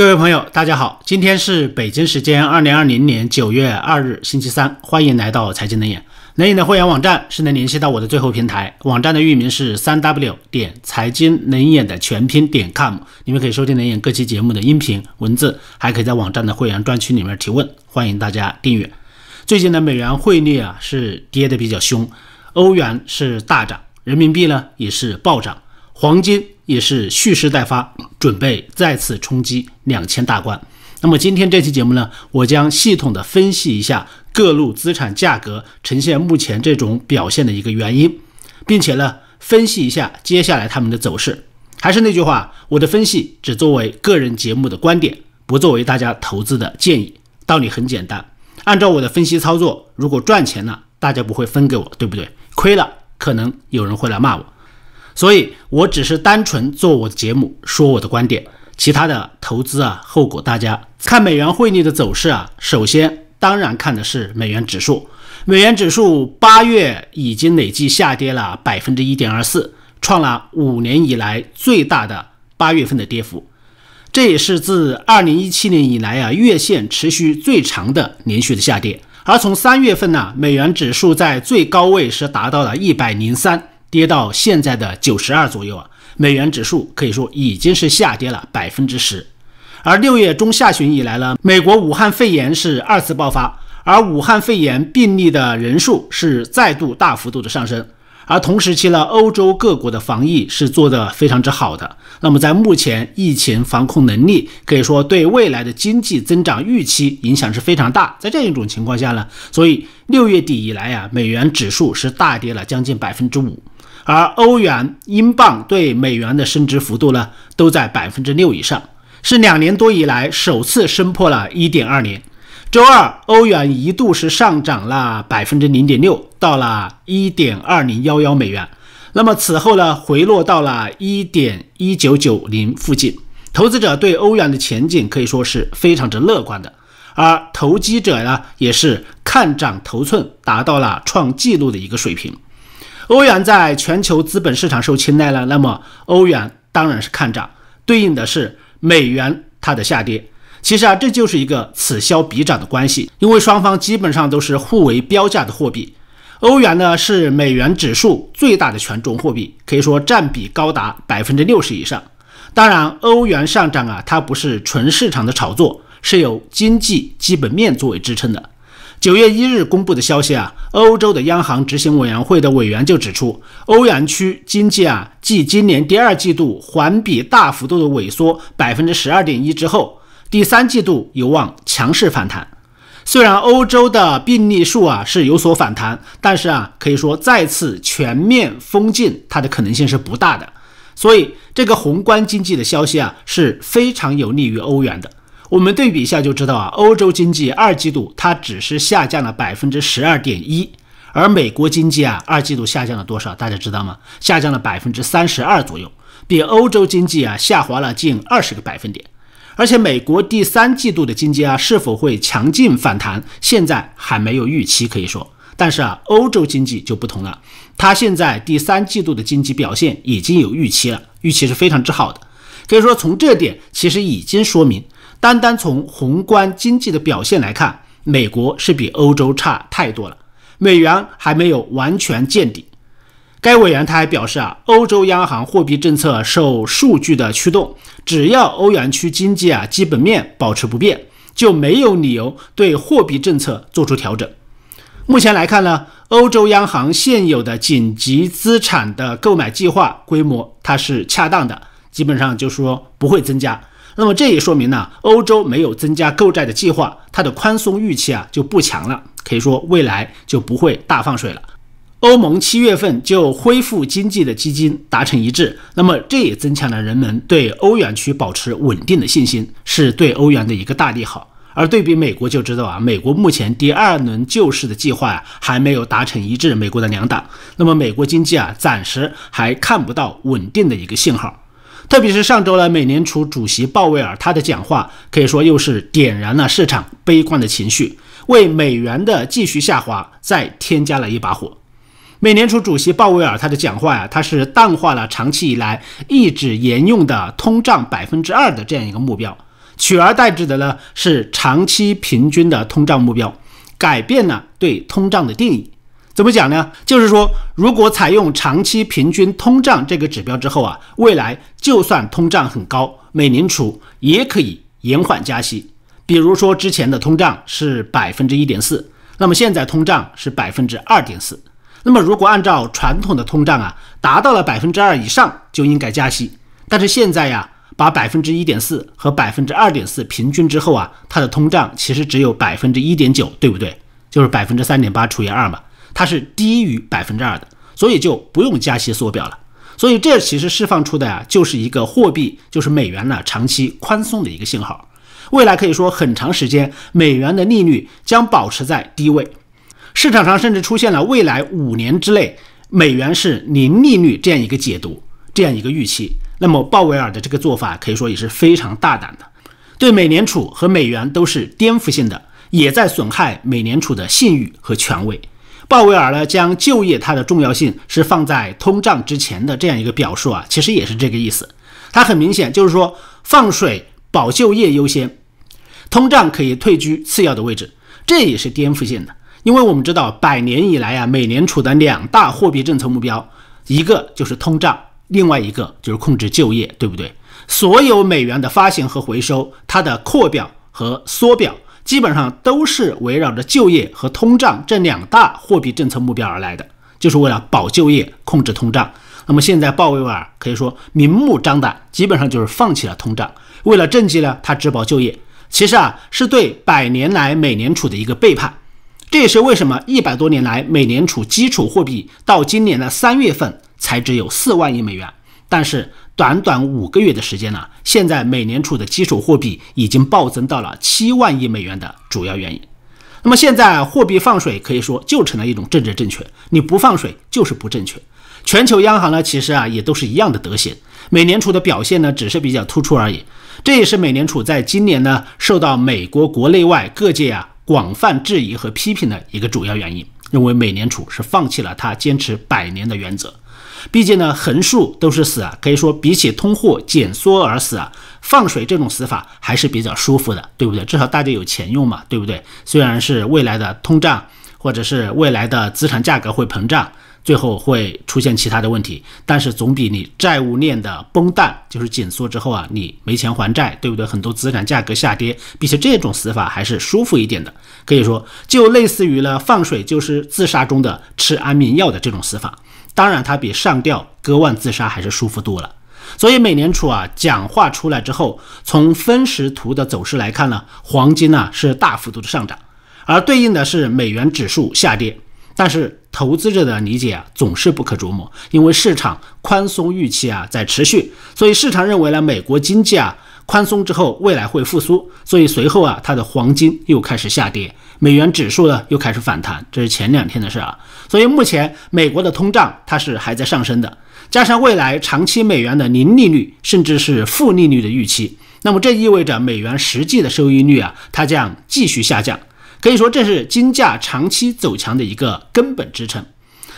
各位朋友，大家好，今天是北京时间二零二零年九月二日，星期三，欢迎来到财经能眼。能眼的会员网站是能联系到我的最后平台，网站的域名是三 w 点财经能眼的全拼点 com，你们可以收听能眼各期节目的音频文字，还可以在网站的会员专区里面提问，欢迎大家订阅。最近的美元汇率啊是跌的比较凶，欧元是大涨，人民币呢也是暴涨，黄金。也是蓄势待发，准备再次冲击两千大关。那么今天这期节目呢，我将系统的分析一下各路资产价格呈现目前这种表现的一个原因，并且呢，分析一下接下来他们的走势。还是那句话，我的分析只作为个人节目的观点，不作为大家投资的建议。道理很简单，按照我的分析操作，如果赚钱了，大家不会分给我，对不对？亏了，可能有人会来骂我。所以，我只是单纯做我的节目，说我的观点，其他的投资啊，后果大家看。美元汇率的走势啊，首先当然看的是美元指数。美元指数八月已经累计下跌了百分之一点二四，创了五年以来最大的八月份的跌幅，这也是自二零一七年以来啊月线持续最长的连续的下跌。而从三月份呢，美元指数在最高位是达到了一百零三。跌到现在的九十二左右啊，美元指数可以说已经是下跌了百分之十。而六月中下旬以来呢，美国武汉肺炎是二次爆发，而武汉肺炎病例的人数是再度大幅度的上升。而同时期呢，欧洲各国的防疫是做得非常之好的。那么在目前疫情防控能力，可以说对未来的经济增长预期影响是非常大。在这一种情况下呢，所以六月底以来啊，美元指数是大跌了将近百分之五。而欧元、英镑对美元的升值幅度呢，都在百分之六以上，是两年多以来首次升破了一点二年。周二，欧元一度是上涨了百分之零点六，到了一点二零幺幺美元。那么此后呢，回落到了一点一九九零附近。投资者对欧元的前景可以说是非常之乐观的，而投机者呢，也是看涨头寸，达到了创纪录的一个水平。欧元在全球资本市场受青睐了，那么欧元当然是看涨，对应的是美元它的下跌。其实啊，这就是一个此消彼长的关系，因为双方基本上都是互为标价的货币。欧元呢是美元指数最大的权重货币，可以说占比高达百分之六十以上。当然，欧元上涨啊，它不是纯市场的炒作，是有经济基本面作为支撑的。九月一日公布的消息啊，欧洲的央行执行委员会的委员就指出，欧元区经济啊，继今年第二季度环比大幅度的萎缩百分之十二点一之后，第三季度有望强势反弹。虽然欧洲的病例数啊是有所反弹，但是啊，可以说再次全面封禁它的可能性是不大的。所以这个宏观经济的消息啊是非常有利于欧元的。我们对比一下就知道啊，欧洲经济二季度它只是下降了百分之十二点一，而美国经济啊二季度下降了多少？大家知道吗？下降了百分之三十二左右，比欧洲经济啊下滑了近二十个百分点。而且美国第三季度的经济啊是否会强劲反弹，现在还没有预期可以说。但是啊，欧洲经济就不同了，它现在第三季度的经济表现已经有预期了，预期是非常之好的。可以说从这点其实已经说明。单单从宏观经济的表现来看，美国是比欧洲差太多了，美元还没有完全见底。该委员他还表示啊，欧洲央行货币政策受数据的驱动，只要欧元区经济啊基本面保持不变，就没有理由对货币政策做出调整。目前来看呢，欧洲央行现有的紧急资产的购买计划规模它是恰当的，基本上就说不会增加。那么这也说明呢，欧洲没有增加购债的计划，它的宽松预期啊就不强了，可以说未来就不会大放水了。欧盟七月份就恢复经济的基金达成一致，那么这也增强了人们对欧元区保持稳定的信心，是对欧元的一个大利好。而对比美国就知道啊，美国目前第二轮救市的计划啊还没有达成一致，美国的两党，那么美国经济啊暂时还看不到稳定的一个信号。特别是上周呢，美联储主席鲍威尔他的讲话可以说又是点燃了市场悲观的情绪，为美元的继续下滑再添加了一把火。美联储主席鲍威尔他的讲话呀，他是淡化了长期以来一直沿用的通胀百分之二的这样一个目标，取而代之的呢是长期平均的通胀目标，改变了对通胀的定义。怎么讲呢？就是说，如果采用长期平均通胀这个指标之后啊，未来就算通胀很高，美联储也可以延缓加息。比如说之前的通胀是百分之一点四，那么现在通胀是百分之二点四。那么如果按照传统的通胀啊，达到了百分之二以上就应该加息。但是现在呀，把百分之一点四和百分之二点四平均之后啊，它的通胀其实只有百分之一点九，对不对？就是百分之三点八除以二嘛，它是低于百分之二的，所以就不用加息缩表了。所以这其实释放出的呀，就是一个货币，就是美元呢长期宽松的一个信号。未来可以说很长时间，美元的利率将保持在低位。市场上甚至出现了未来五年之内美元是零利率这样一个解读，这样一个预期。那么鲍威尔的这个做法可以说也是非常大胆的，对美联储和美元都是颠覆性的，也在损害美联储的信誉和权威。鲍威尔呢将就业它的重要性是放在通胀之前的这样一个表述啊，其实也是这个意思。它很明显就是说放水保就业优先，通胀可以退居次要的位置，这也是颠覆性的。因为我们知道，百年以来啊，美联储的两大货币政策目标，一个就是通胀，另外一个就是控制就业，对不对？所有美元的发行和回收，它的扩表和缩表，基本上都是围绕着就业和通胀这两大货币政策目标而来的，就是为了保就业、控制通胀。那么现在鲍威尔可以说明目张胆，基本上就是放弃了通胀，为了政绩呢，他只保就业。其实啊，是对百年来美联储的一个背叛。这也是为什么一百多年来，美联储基础货币到今年的三月份才只有四万亿美元，但是短短五个月的时间呢，现在美联储的基础货币已经暴增到了七万亿美元的主要原因。那么现在货币放水可以说就成了一种政治正确，你不放水就是不正确。全球央行呢，其实啊也都是一样的德行，美联储的表现呢只是比较突出而已。这也是美联储在今年呢受到美国国内外各界啊。广泛质疑和批评的一个主要原因，认为美联储是放弃了它坚持百年的原则。毕竟呢，横竖都是死啊，可以说比起通货减缩而死啊，放水这种死法还是比较舒服的，对不对？至少大家有钱用嘛，对不对？虽然是未来的通胀，或者是未来的资产价格会膨胀。最后会出现其他的问题，但是总比你债务链的崩淡，就是紧缩之后啊，你没钱还债，对不对？很多资产价格下跌，比起这种死法还是舒服一点的。可以说，就类似于了放水就是自杀中的吃安眠药的这种死法。当然，它比上吊割腕自杀还是舒服多了。所以，美联储啊讲话出来之后，从分时图的走势来看呢，黄金呢是大幅度的上涨，而对应的是美元指数下跌。但是投资者的理解啊总是不可琢磨，因为市场宽松预期啊在持续，所以市场认为呢美国经济啊宽松之后未来会复苏，所以随后啊它的黄金又开始下跌，美元指数呢又开始反弹，这是前两天的事啊。所以目前美国的通胀它是还在上升的，加上未来长期美元的零利率甚至是负利率的预期，那么这意味着美元实际的收益率啊它将继续下降。可以说，这是金价长期走强的一个根本支撑。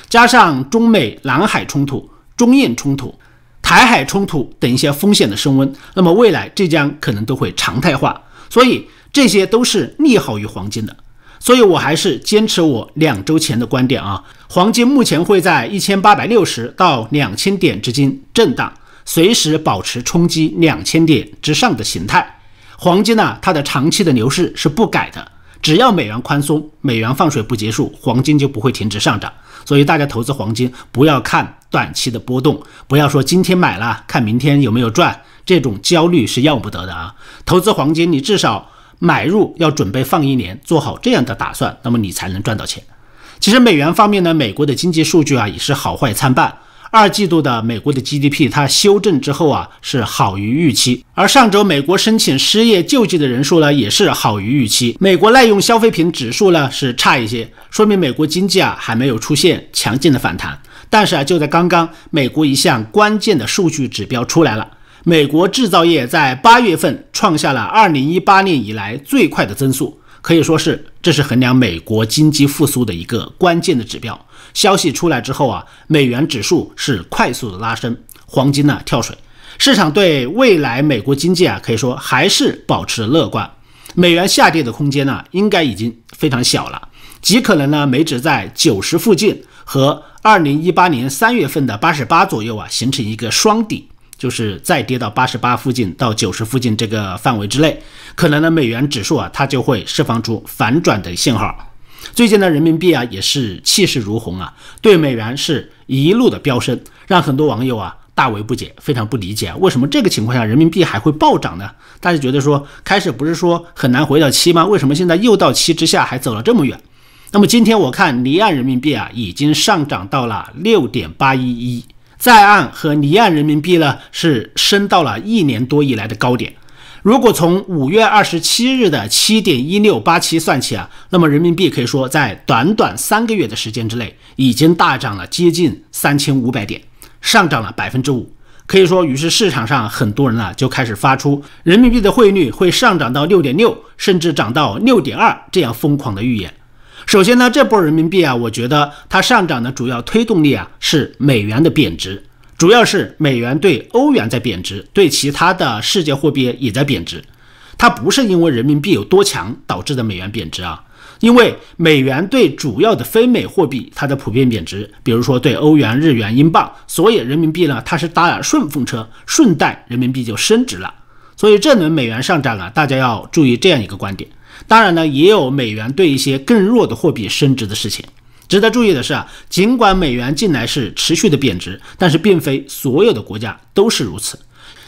加上中美南海冲突、中印冲突、台海冲突等一些风险的升温，那么未来这将可能都会常态化。所以这些都是利好于黄金的。所以我还是坚持我两周前的观点啊，黄金目前会在一千八百六十到两千点之间震荡，随时保持冲击两千点之上的形态。黄金呢，它的长期的牛市是不改的。只要美元宽松，美元放水不结束，黄金就不会停止上涨。所以大家投资黄金，不要看短期的波动，不要说今天买了看明天有没有赚，这种焦虑是要不得的啊！投资黄金，你至少买入要准备放一年，做好这样的打算，那么你才能赚到钱。其实美元方面呢，美国的经济数据啊也是好坏参半。二季度的美国的 GDP 它修正之后啊是好于预期，而上周美国申请失业救济的人数呢也是好于预期。美国耐用消费品指数呢是差一些，说明美国经济啊还没有出现强劲的反弹。但是啊就在刚刚，美国一项关键的数据指标出来了，美国制造业在八月份创下了二零一八年以来最快的增速。可以说是，这是衡量美国经济复苏的一个关键的指标。消息出来之后啊，美元指数是快速的拉升，黄金呢跳水。市场对未来美国经济啊，可以说还是保持乐观。美元下跌的空间呢，应该已经非常小了，极可能呢，美指在九十附近和二零一八年三月份的八十八左右啊，形成一个双底，就是再跌到八十八附近到九十附近这个范围之内，可能呢，美元指数啊，它就会释放出反转的信号。最近呢，人民币啊也是气势如虹啊，对美元是一路的飙升，让很多网友啊。大为不解，非常不理解，为什么这个情况下人民币还会暴涨呢？大家觉得说，开始不是说很难回到七吗？为什么现在又到七之下，还走了这么远？那么今天我看离岸人民币啊，已经上涨到了六点八一一，在岸和离岸人民币呢是升到了一年多以来的高点。如果从五月二十七日的七点一六八七算起啊，那么人民币可以说在短短三个月的时间之内，已经大涨了接近三千五百点。上涨了百分之五，可以说，于是市场上很多人呢就开始发出人民币的汇率会上涨到六点六，甚至涨到六点二这样疯狂的预言。首先呢，这波人民币啊，我觉得它上涨的主要推动力啊是美元的贬值，主要是美元对欧元在贬值，对其他的世界货币也在贬值，它不是因为人民币有多强导致的美元贬值啊。因为美元对主要的非美货币它的普遍贬值，比如说对欧元、日元、英镑，所以人民币呢它是搭了顺风车，顺带人民币就升值了。所以这轮美元上涨了，大家要注意这样一个观点。当然呢，也有美元对一些更弱的货币升值的事情。值得注意的是啊，尽管美元近来是持续的贬值，但是并非所有的国家都是如此。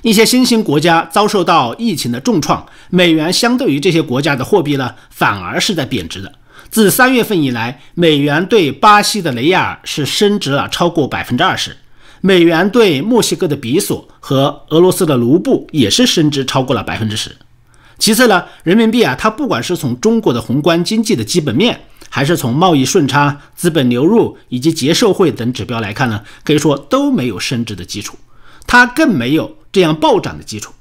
一些新兴国家遭受到疫情的重创，美元相对于这些国家的货币呢，反而是在贬值的。自三月份以来，美元对巴西的雷亚尔是升值了超过百分之二十，美元对墨西哥的比索和俄罗斯的卢布也是升值超过了百分之十。其次呢，人民币啊，它不管是从中国的宏观经济的基本面，还是从贸易顺差、资本流入以及结售汇等指标来看呢，可以说都没有升值的基础，它更没有。这样暴涨的基础，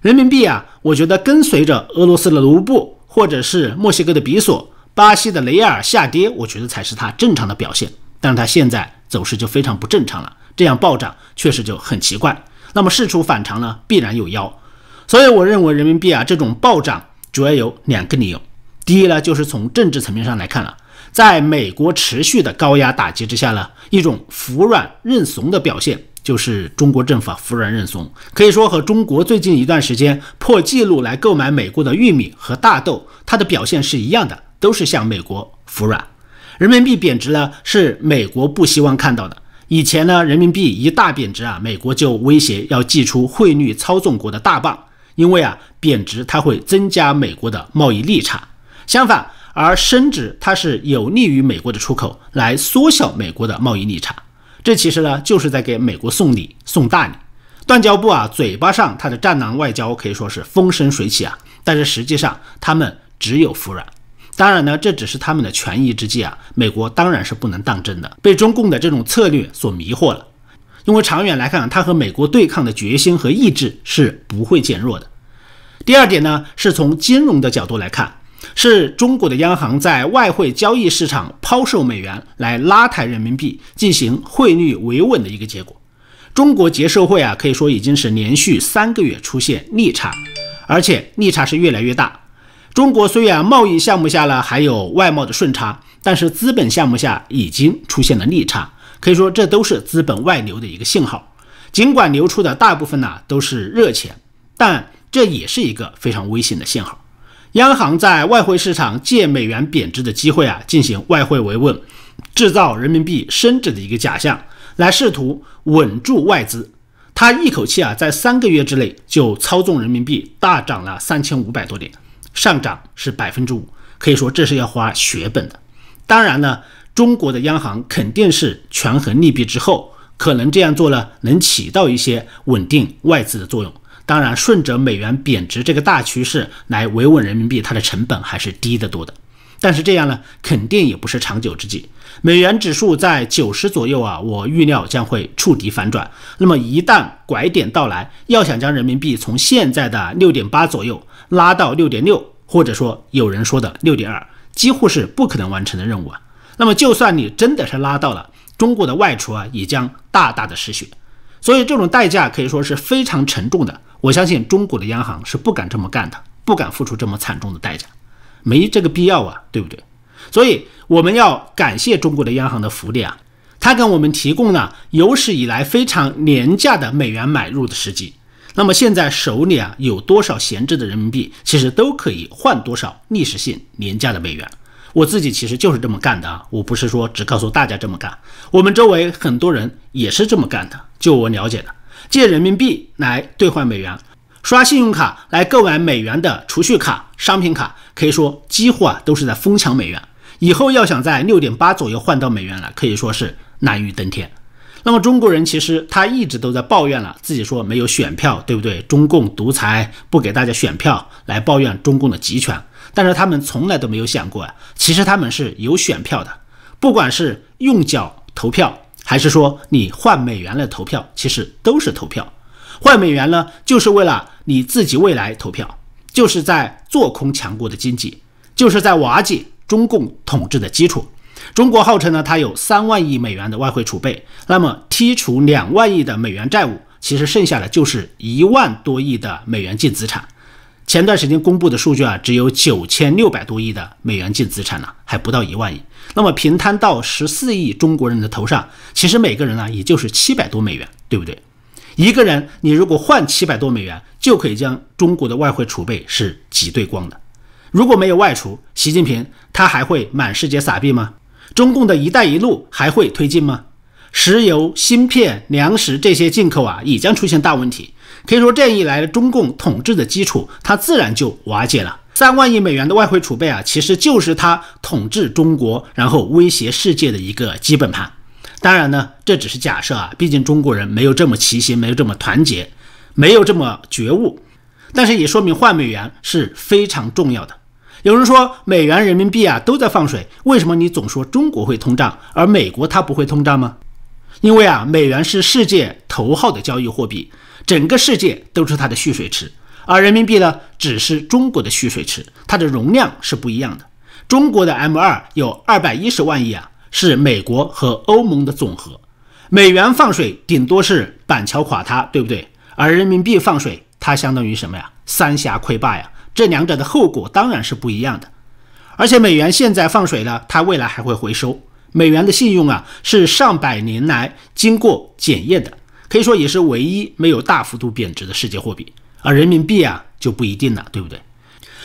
人民币啊，我觉得跟随着俄罗斯的卢布，或者是墨西哥的比索、巴西的雷亚尔下跌，我觉得才是它正常的表现。但是它现在走势就非常不正常了，这样暴涨确实就很奇怪。那么事出反常呢，必然有妖。所以我认为人民币啊这种暴涨主要有两个理由。第一呢，就是从政治层面上来看了，在美国持续的高压打击之下呢，一种服软认怂的表现。就是中国政府啊服软认怂，可以说和中国最近一段时间破纪录来购买美国的玉米和大豆，它的表现是一样的，都是向美国服软。人民币贬值呢，是美国不希望看到的。以前呢，人民币一大贬值啊，美国就威胁要祭出汇率操纵国的大棒，因为啊，贬值它会增加美国的贸易逆差。相反，而升值它是有利于美国的出口，来缩小美国的贸易逆差。这其实呢，就是在给美国送礼送大礼。断交部啊，嘴巴上他的战狼外交可以说是风生水起啊，但是实际上他们只有服软。当然呢，这只是他们的权宜之计啊。美国当然是不能当真的，被中共的这种策略所迷惑了。因为长远来看，他和美国对抗的决心和意志是不会减弱的。第二点呢，是从金融的角度来看。是中国的央行在外汇交易市场抛售美元来拉抬人民币，进行汇率维稳的一个结果。中国结售汇啊，可以说已经是连续三个月出现逆差，而且逆差是越来越大。中国虽然贸易项目下呢还有外贸的顺差，但是资本项目下已经出现了逆差，可以说这都是资本外流的一个信号。尽管流出的大部分呢都是热钱，但这也是一个非常危险的信号。央行在外汇市场借美元贬值的机会啊，进行外汇维稳，制造人民币升值的一个假象，来试图稳住外资。他一口气啊，在三个月之内就操纵人民币大涨了三千五百多点，上涨是百分之五，可以说这是要花血本的。当然呢，中国的央行肯定是权衡利弊之后，可能这样做呢，能起到一些稳定外资的作用。当然，顺着美元贬值这个大趋势来维稳人民币，它的成本还是低得多的。但是这样呢，肯定也不是长久之计。美元指数在九十左右啊，我预料将会触底反转。那么一旦拐点到来，要想将人民币从现在的六点八左右拉到六点六，或者说有人说的六点二，几乎是不可能完成的任务啊。那么就算你真的是拉到了，中国的外储啊，也将大大的失血。所以这种代价可以说是非常沉重的。我相信中国的央行是不敢这么干的，不敢付出这么惨重的代价，没这个必要啊，对不对？所以我们要感谢中国的央行的福利啊，它给我们提供了有史以来非常廉价的美元买入的时机。那么现在手里啊有多少闲置的人民币，其实都可以换多少历史性廉价的美元。我自己其实就是这么干的啊，我不是说只告诉大家这么干，我们周围很多人也是这么干的。就我了解的，借人民币来兑换美元，刷信用卡来购买美元的储蓄卡、商品卡，可以说几乎啊都是在疯抢美元。以后要想在六点八左右换到美元了，可以说是难于登天。那么中国人其实他一直都在抱怨了，自己说没有选票，对不对？中共独裁，不给大家选票，来抱怨中共的集权。但是他们从来都没有想过啊，其实他们是有选票的，不管是用脚投票，还是说你换美元来投票，其实都是投票。换美元呢，就是为了你自己未来投票，就是在做空强国的经济，就是在瓦解中共统治的基础。中国号称呢，它有三万亿美元的外汇储备，那么剔除两万亿的美元债务，其实剩下的就是一万多亿的美元净资产。前段时间公布的数据啊，只有九千六百多亿的美元净资产呢，还不到一万亿。那么平摊到十四亿中国人的头上，其实每个人呢，也就是七百多美元，对不对？一个人你如果换七百多美元，就可以将中国的外汇储备是挤兑光的。如果没有外储，习近平他还会满世界撒币吗？中共的一带一路还会推进吗？石油、芯片、粮食这些进口啊，也将出现大问题。可以说，这样一来，中共统治的基础它自然就瓦解了。三万亿美元的外汇储备啊，其实就是他统治中国，然后威胁世界的一个基本盘。当然呢，这只是假设啊，毕竟中国人没有这么齐心，没有这么团结，没有这么觉悟。但是也说明换美元是非常重要的。有人说美元、人民币啊都在放水，为什么你总说中国会通胀，而美国它不会通胀吗？因为啊，美元是世界头号的交易货币，整个世界都是它的蓄水池，而人民币呢，只是中国的蓄水池，它的容量是不一样的。中国的 M 二有二百一十万亿啊，是美国和欧盟的总和。美元放水顶多是板桥垮塌，对不对？而人民币放水，它相当于什么呀？三峡溃坝呀！这两者的后果当然是不一样的，而且美元现在放水了，它未来还会回收。美元的信用啊，是上百年来经过检验的，可以说也是唯一没有大幅度贬值的世界货币。而人民币啊，就不一定了，对不对？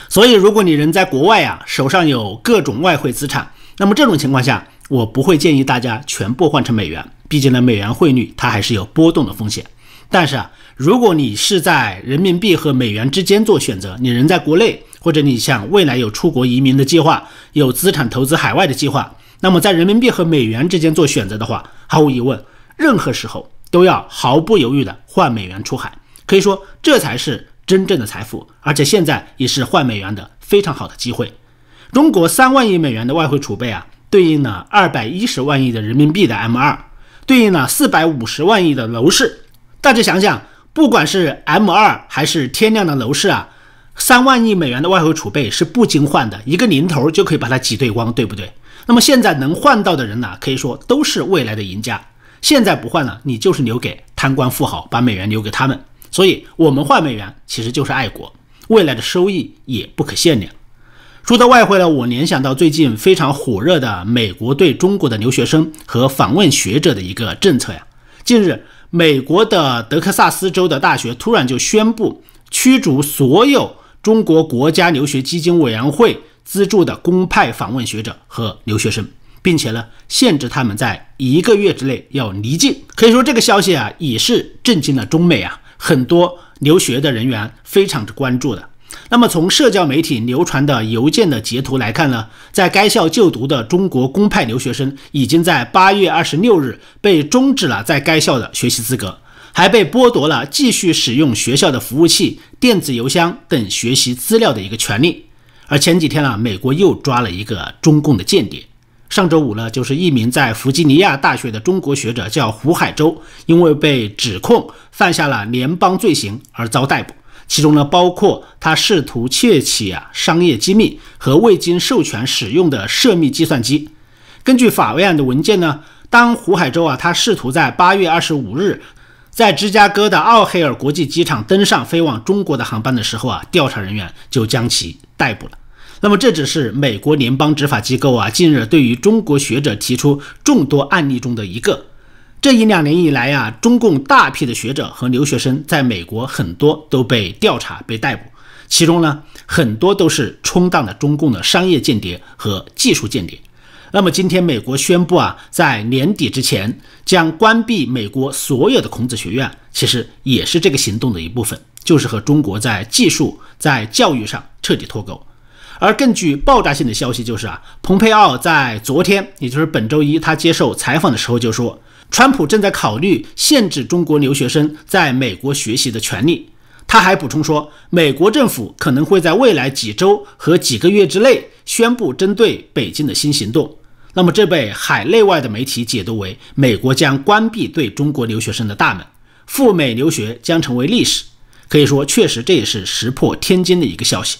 所以，如果你人在国外啊，手上有各种外汇资产，那么这种情况下，我不会建议大家全部换成美元，毕竟呢，美元汇率它还是有波动的风险。但是啊，如果你是在人民币和美元之间做选择，你人在国内，或者你想未来有出国移民的计划，有资产投资海外的计划，那么在人民币和美元之间做选择的话，毫无疑问，任何时候都要毫不犹豫的换美元出海。可以说，这才是真正的财富，而且现在也是换美元的非常好的机会。中国三万亿美元的外汇储备啊，对应了二百一十万亿的人民币的 M 二，对应了四百五十万亿的楼市。大家想想，不管是 M 二还是天量的楼市啊，三万亿美元的外汇储备是不经换的，一个零头就可以把它挤兑光，对不对？那么现在能换到的人呢，可以说都是未来的赢家。现在不换了，你就是留给贪官富豪，把美元留给他们。所以，我们换美元其实就是爱国，未来的收益也不可限量。说到外汇呢，我联想到最近非常火热的美国对中国的留学生和访问学者的一个政策呀。近日。美国的德克萨斯州的大学突然就宣布驱逐所有中国国家留学基金委员会资助的公派访问学者和留学生，并且呢限制他们在一个月之内要离境。可以说这个消息啊也是震惊了中美啊很多留学的人员非常之关注的。那么从社交媒体流传的邮件的截图来看呢，在该校就读的中国公派留学生已经在八月二十六日被终止了在该校的学习资格，还被剥夺了继续使用学校的服务器、电子邮箱等学习资料的一个权利。而前几天呢，美国又抓了一个中共的间谍。上周五呢，就是一名在弗吉尼亚大学的中国学者叫胡海洲，因为被指控犯下了联邦罪行而遭逮捕。其中呢，包括他试图窃取啊商业机密和未经授权使用的涉密计算机。根据法院的文件呢，当胡海洲啊他试图在八月二十五日在芝加哥的奥黑尔国际机场登上飞往中国的航班的时候啊，调查人员就将其逮捕了。那么这只是美国联邦执法机构啊近日对于中国学者提出众多案例中的一个。这一两年以来啊，中共大批的学者和留学生在美国很多都被调查、被逮捕，其中呢很多都是充当了中共的商业间谍和技术间谍。那么今天美国宣布啊，在年底之前将关闭美国所有的孔子学院，其实也是这个行动的一部分，就是和中国在技术、在教育上彻底脱钩。而更具爆炸性的消息就是啊，蓬佩奥在昨天，也就是本周一，他接受采访的时候就说，川普正在考虑限制中国留学生在美国学习的权利。他还补充说，美国政府可能会在未来几周和几个月之内宣布针对北京的新行动。那么，这被海内外的媒体解读为美国将关闭对中国留学生的大门，赴美留学将成为历史。可以说，确实这也是石破天惊的一个消息。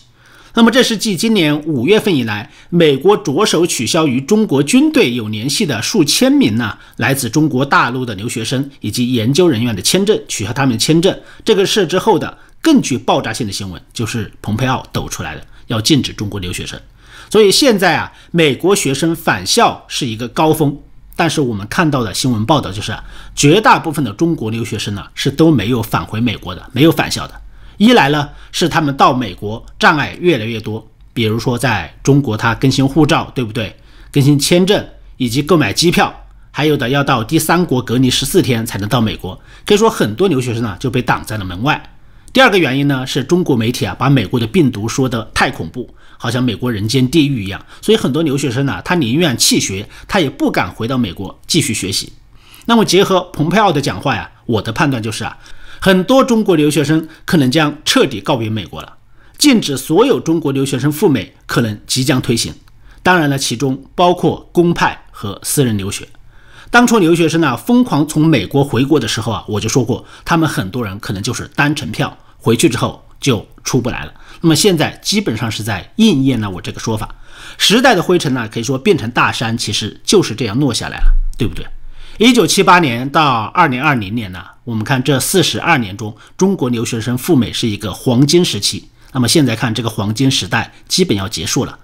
那么，这是继今年五月份以来，美国着手取消与中国军队有联系的数千名呢来自中国大陆的留学生以及研究人员的签证，取消他们的签证这个事之后的更具爆炸性的新闻，就是蓬佩奥抖出来的，要禁止中国留学生。所以现在啊，美国学生返校是一个高峰，但是我们看到的新闻报道就是，绝大部分的中国留学生呢是都没有返回美国的，没有返校的。一来呢，是他们到美国障碍越来越多，比如说在中国他更新护照，对不对？更新签证以及购买机票，还有的要到第三国隔离十四天才能到美国，可以说很多留学生呢就被挡在了门外。第二个原因呢，是中国媒体啊把美国的病毒说的太恐怖，好像美国人间地狱一样，所以很多留学生呢，他宁愿弃学，他也不敢回到美国继续学习。那么结合蓬佩奥的讲话呀，我的判断就是啊。很多中国留学生可能将彻底告别美国了，禁止所有中国留学生赴美可能即将推行。当然了，其中包括公派和私人留学。当初留学生呢疯狂从美国回国的时候啊，我就说过，他们很多人可能就是单程票，回去之后就出不来了。那么现在基本上是在应验了我这个说法。时代的灰尘呢，可以说变成大山，其实就是这样落下来了，对不对？一九七八年到二零二零年呢，我们看这四十二年中，中国留学生赴美是一个黄金时期。那么现在看这个黄金时代基本要结束了。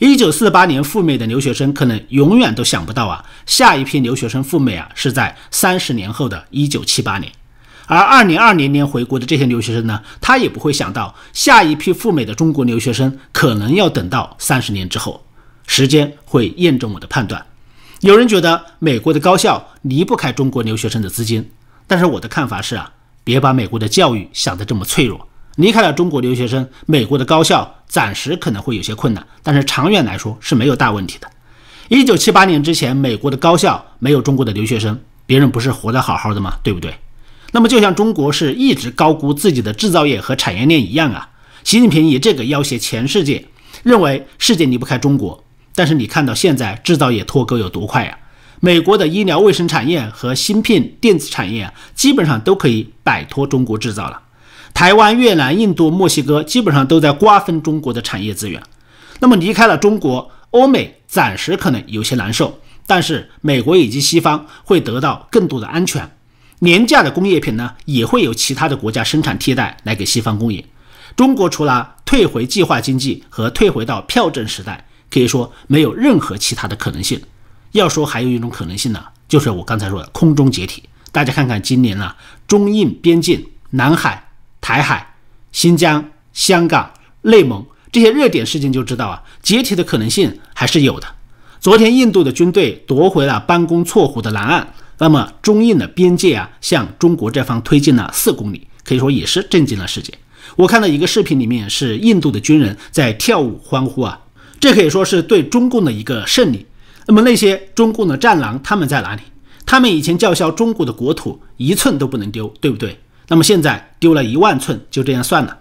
一九四八年赴美的留学生可能永远都想不到啊，下一批留学生赴美啊是在三十年后的一九七八年。而二零二零年回国的这些留学生呢，他也不会想到下一批赴美的中国留学生可能要等到三十年之后。时间会验证我的判断。有人觉得美国的高校离不开中国留学生的资金，但是我的看法是啊，别把美国的教育想得这么脆弱。离开了中国留学生，美国的高校暂时可能会有些困难，但是长远来说是没有大问题的。一九七八年之前，美国的高校没有中国的留学生，别人不是活得好好的吗？对不对？那么就像中国是一直高估自己的制造业和产业链一样啊，习近平以这个要挟全世界，认为世界离不开中国。但是你看到现在制造业脱钩有多快呀？美国的医疗卫生产业和芯片电子产业啊，基本上都可以摆脱中国制造了。台湾、越南、印度、墨西哥基本上都在瓜分中国的产业资源。那么离开了中国，欧美暂时可能有些难受，但是美国以及西方会得到更多的安全。廉价的工业品呢，也会有其他的国家生产替代来给西方供应。中国除了退回计划经济和退回到票证时代。可以说没有任何其他的可能性。要说还有一种可能性呢，就是我刚才说的空中解体。大家看看今年啊，中印边境、南海、台海、新疆、香港、内蒙这些热点事件，就知道啊，解体的可能性还是有的。昨天印度的军队夺回了班公错湖的南岸，那么中印的边界啊，向中国这方推进了四公里，可以说也是震惊了世界。我看到一个视频，里面是印度的军人在跳舞欢呼啊。这可以说是对中共的一个胜利。那么那些中共的战狼他们在哪里？他们以前叫嚣中国的国土一寸都不能丢，对不对？那么现在丢了一万寸，就这样算了？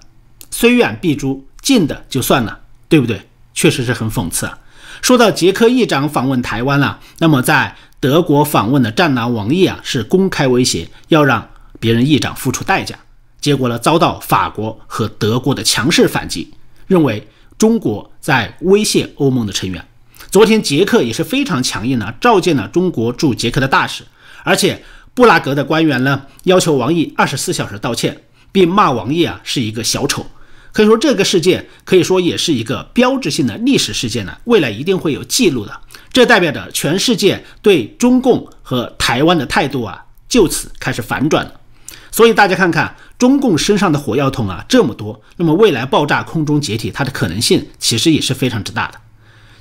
虽远必诛，近的就算了，对不对？确实是很讽刺啊。说到捷克议长访问台湾了，那么在德国访问的战狼王毅啊，是公开威胁要让别人议长付出代价，结果呢遭到法国和德国的强势反击，认为。中国在威胁欧盟的成员。昨天，捷克也是非常强硬的，召见了中国驻捷克的大使，而且布拉格的官员呢要求王毅二十四小时道歉，并骂王毅啊是一个小丑。可以说这个事件可以说也是一个标志性的历史事件呢，未来一定会有记录的。这代表着全世界对中共和台湾的态度啊就此开始反转了。所以大家看看中共身上的火药桶啊这么多，那么未来爆炸空中解体它的可能性其实也是非常之大的。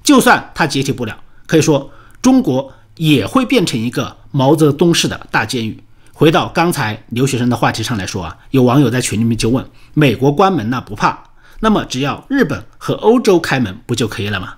就算它解体不了，可以说中国也会变成一个毛泽东式的大监狱。回到刚才留学生的话题上来说啊，有网友在群里面就问：美国关门那不怕，那么只要日本和欧洲开门不就可以了吗？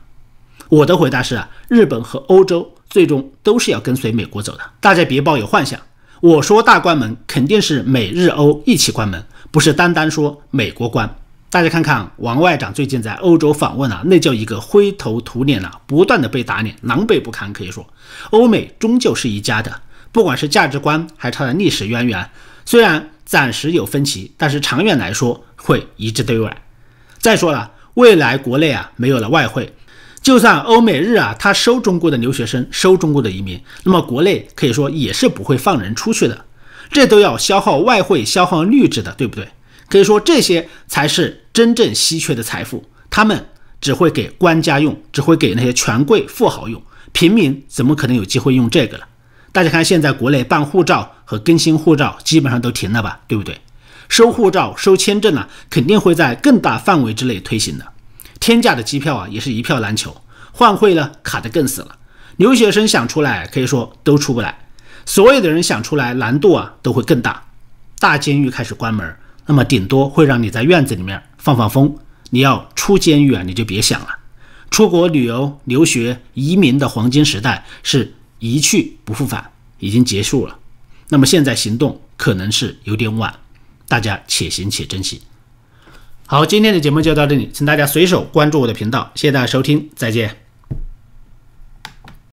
我的回答是啊，日本和欧洲最终都是要跟随美国走的，大家别抱有幻想。我说大关门肯定是美日欧一起关门，不是单单说美国关。大家看看王外长最近在欧洲访问啊，那叫一个灰头土脸啊，不断的被打脸，狼狈不堪。可以说，欧美终究是一家的。不管是价值观还是它的历史渊源，虽然暂时有分歧，但是长远来说会一致对外。再说了，未来国内啊没有了外汇，就算欧美日啊他收中国的留学生，收中国的移民，那么国内可以说也是不会放人出去的，这都要消耗外汇、消耗绿质的，对不对？可以说这些才是真正稀缺的财富，他们只会给官家用，只会给那些权贵富豪用，平民怎么可能有机会用这个了？大家看，现在国内办护照和更新护照基本上都停了吧，对不对？收护照、收签证呢，肯定会在更大范围之内推行的。天价的机票啊，也是一票难求，换汇呢卡得更死了。留学生想出来，可以说都出不来。所有的人想出来，难度啊都会更大。大监狱开始关门，那么顶多会让你在院子里面放放风。你要出监狱啊，你就别想了。出国旅游、留学、移民的黄金时代是。一去不复返，已经结束了。那么现在行动可能是有点晚，大家且行且珍惜。好，今天的节目就到这里，请大家随手关注我的频道，谢谢大家收听，再见。